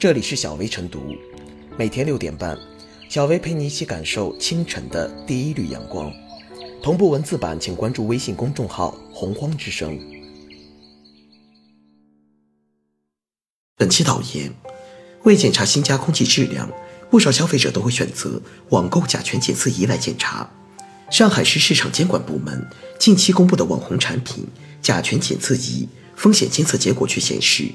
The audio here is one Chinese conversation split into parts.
这里是小薇晨读，每天六点半，小薇陪你一起感受清晨的第一缕阳光。同步文字版，请关注微信公众号“洪荒之声”。本期导言：为检查新家空气质量，不少消费者都会选择网购甲醛检测仪来检查。上海市市场监管部门近期公布的网红产品甲醛检测仪风险监测结果却显示，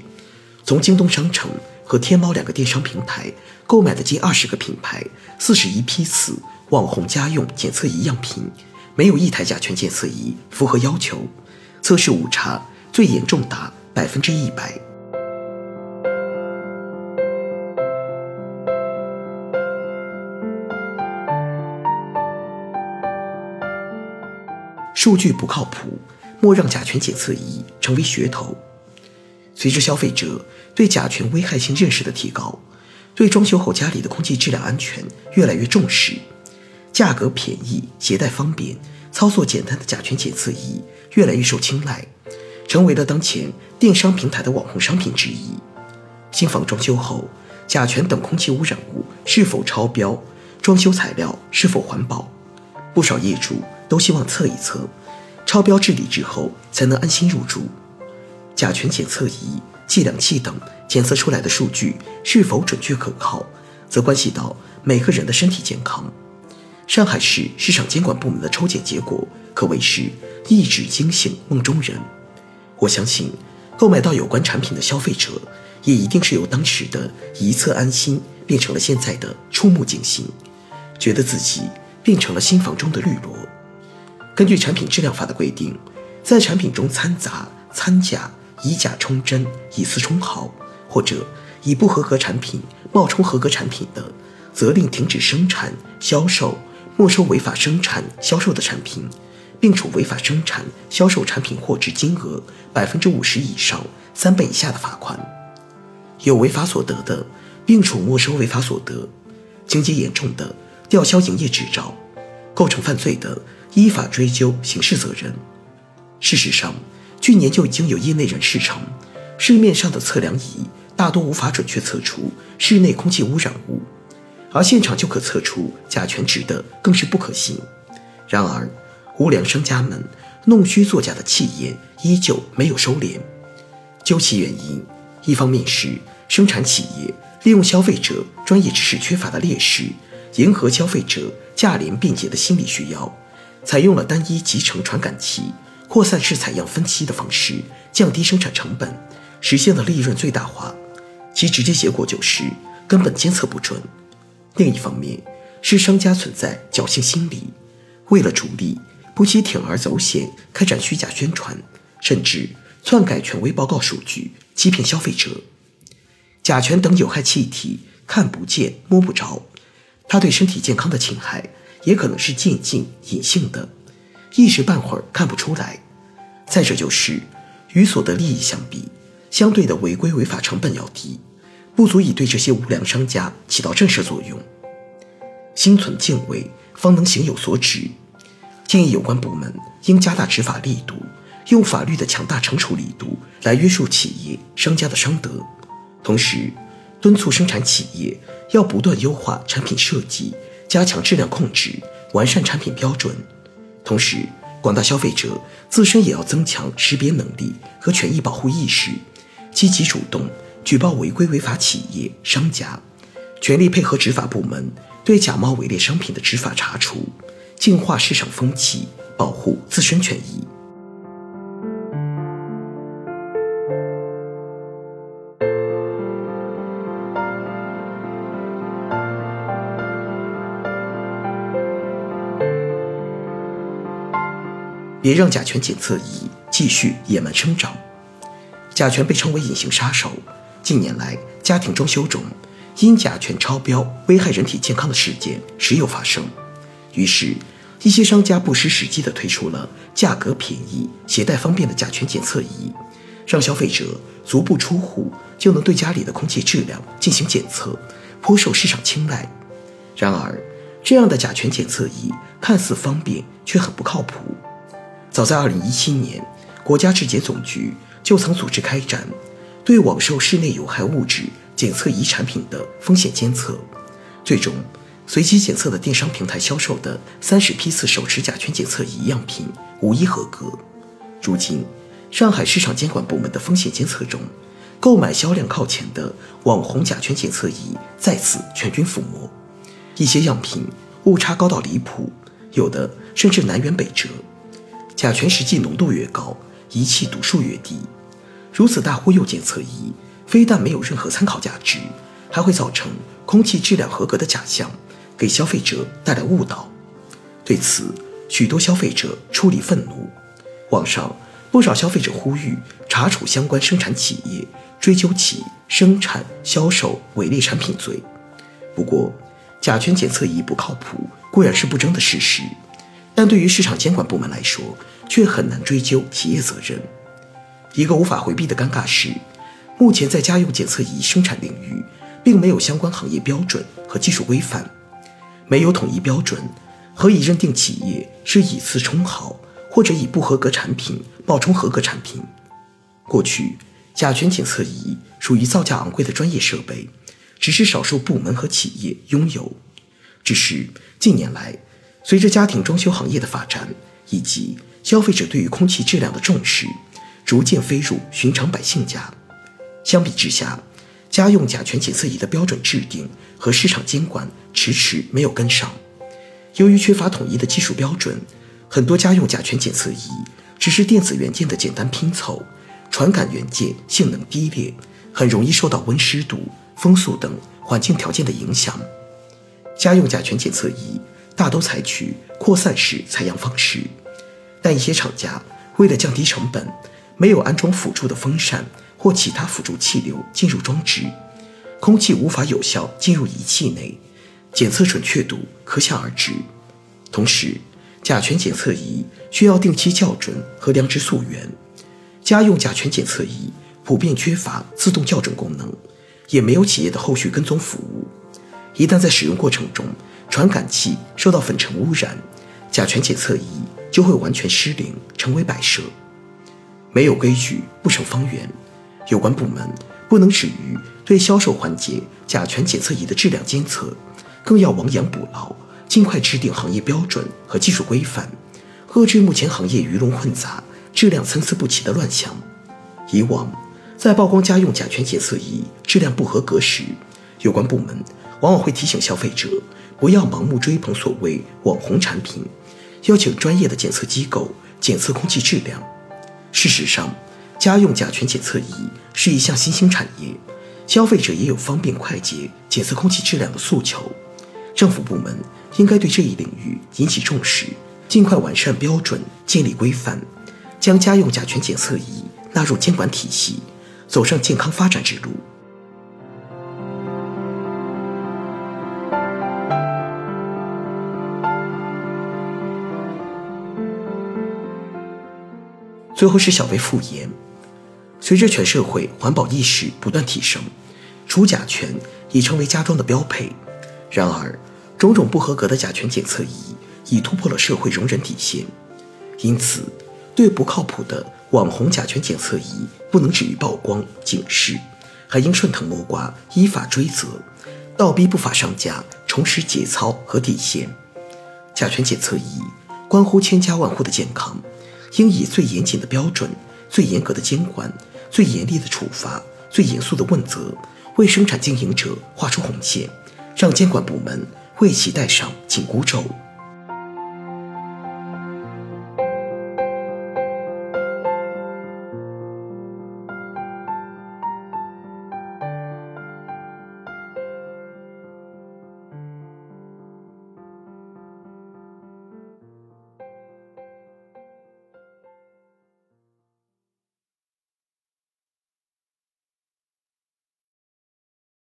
从京东商城和天猫两个电商平台购买的近二十个品牌、四十一批次网红家用检测仪样品。没有一台甲醛检测仪符合要求，测试误差最严重达百分之一百。数据不靠谱，莫让甲醛检测仪成为噱头。随着消费者对甲醛危害性认识的提高，对装修后家里的空气质量安全越来越重视。价格便宜、携带方便、操作简单的甲醛检测仪越来越受青睐，成为了当前电商平台的网红商品之一。新房装修后，甲醛等空气污染物是否超标？装修材料是否环保？不少业主都希望测一测，超标治理之后才能安心入住。甲醛检测仪、计量器等检测出来的数据是否准确可靠，则关系到每个人的身体健康。上海市市场监管部门的抽检结果可谓是一纸惊醒梦中人。我相信，购买到有关产品的消费者，也一定是由当时的一侧安心变成了现在的触目惊心，觉得自己变成了新房中的绿萝。根据产品质量法的规定，在产品中掺杂掺假、以假充真、以次充好，或者以不合格产品冒充合格产品的，责令停止生产、销售。没收违法生产、销售的产品，并处违法生产、销售产品货值金额百分之五十以上三倍以下的罚款；有违法所得的，并处没收违法所得；情节严重的，吊销营业执照；构成犯罪的，依法追究刑事责任。事实上，去年就已经有业内人士称，市面上的测量仪大多无法准确测出室内空气污染物。而现场就可测出甲醛值的更是不可信。然而，无良商家们弄虚作假的气焰依旧没有收敛。究其原因，一方面是生产企业利用消费者专业知识缺乏的劣势，迎合消费者价廉便捷的心理需要，采用了单一集成传感器、扩散式采样分期的方式，降低生产成本，实现了利润最大化。其直接结果就是根本监测不准。另一方面，是商家存在侥幸心理，为了逐利，不惜铤而走险，开展虚假宣传，甚至篡改权威报告数据，欺骗消费者。甲醛等有害气体看不见摸不着，它对身体健康的侵害也可能是渐进隐性的，一时半会儿看不出来。再者就是，与所得利益相比，相对的违规违法成本要低。不足以对这些无良商家起到震慑作用。心存敬畏，方能行有所指。建议有关部门应加大执法力度，用法律的强大惩处力度来约束企业商家的商德，同时敦促生产企业要不断优化产品设计，加强质量控制，完善产品标准。同时，广大消费者自身也要增强识别能力和权益保护意识，积极主动。举报违规违法企业、商家，全力配合执法部门对假冒伪劣商品的执法查处，净化市场风气，保护自身权益。别让甲醛检测仪继续野蛮生长。甲醛被称为隐形杀手。近年来，家庭装修中因甲醛超标危害人体健康的事件时有发生。于是，一些商家不失时机地推出了价格便宜、携带方便的甲醛检测仪，让消费者足不出户就能对家里的空气质量进行检测，颇受市场青睐。然而，这样的甲醛检测仪看似方便，却很不靠谱。早在2017年，国家质检总局就曾组织开展。对网售室内有害物质检测仪产品的风险监测，最终随机检测的电商平台销售的三十批次手持甲醛检测仪样品无一合格。如今，上海市场监管部门的风险监测中，购买销量靠前的网红甲醛检测仪再次全军覆没，一些样品误差高到离谱，有的甚至南辕北辙。甲醛实际浓度越高，仪器读数越低。如此大忽悠检测仪，非但没有任何参考价值，还会造成空气质量合格的假象，给消费者带来误导。对此，许多消费者出离愤怒。网上不少消费者呼吁查处相关生产企业，追究其生产、销售伪劣产品罪。不过，甲醛检测仪不靠谱固然是不争的事实，但对于市场监管部门来说，却很难追究企业责任。一个无法回避的尴尬是，目前在家用检测仪生产领域，并没有相关行业标准和技术规范，没有统一标准，何以认定企业是以次充好，或者以不合格产品冒充合格产品？过去，甲醛检测仪属于造价昂贵的专业设备，只是少数部门和企业拥有。只是近年来，随着家庭装修行业的发展，以及消费者对于空气质量的重视。逐渐飞入寻常百姓家。相比之下，家用甲醛检测仪的标准制定和市场监管迟迟没有跟上。由于缺乏统一的技术标准，很多家用甲醛检测仪只是电子元件的简单拼凑，传感元件性能低劣，很容易受到温湿度、风速等环境条件的影响。家用甲醛检测仪大都采取扩散式采样方式，但一些厂家为了降低成本，没有安装辅助的风扇或其他辅助气流进入装置，空气无法有效进入仪器内，检测准确度可想而知。同时，甲醛检测仪需要定期校准和量值溯源，家用甲醛检测仪普遍缺乏自动校准功能，也没有企业的后续跟踪服务。一旦在使用过程中传感器受到粉尘污染，甲醛检测仪就会完全失灵，成为摆设。没有规矩不成方圆，有关部门不能止于对销售环节甲醛检测仪的质量监测，更要亡羊补牢，尽快制定行业标准和技术规范，遏制目前行业鱼龙混杂、质量参差不齐的乱象。以往在曝光家用甲醛检测仪质量不合格时，有关部门往往会提醒消费者不要盲目追捧所谓网红产品，要请专业的检测机构检测空气质量。事实上，家用甲醛检测仪是一项新兴产业，消费者也有方便快捷检测空气质量的诉求。政府部门应该对这一领域引起重视，尽快完善标准，建立规范，将家用甲醛检测仪纳入监管体系，走上健康发展之路。最后是小微复言，随着全社会环保意识不断提升，除甲醛已成为家装的标配。然而，种种不合格的甲醛检测仪已突破了社会容忍底线。因此，对不靠谱的网红甲醛检测仪不能止于曝光警示，还应顺藤摸瓜依法追责，倒逼不法商家重拾节操和底线。甲醛检测仪关乎千家万户的健康。应以最严谨的标准、最严格的监管、最严厉的处罚、最严肃的问责，为生产经营者画出红线，让监管部门为其戴上紧箍咒。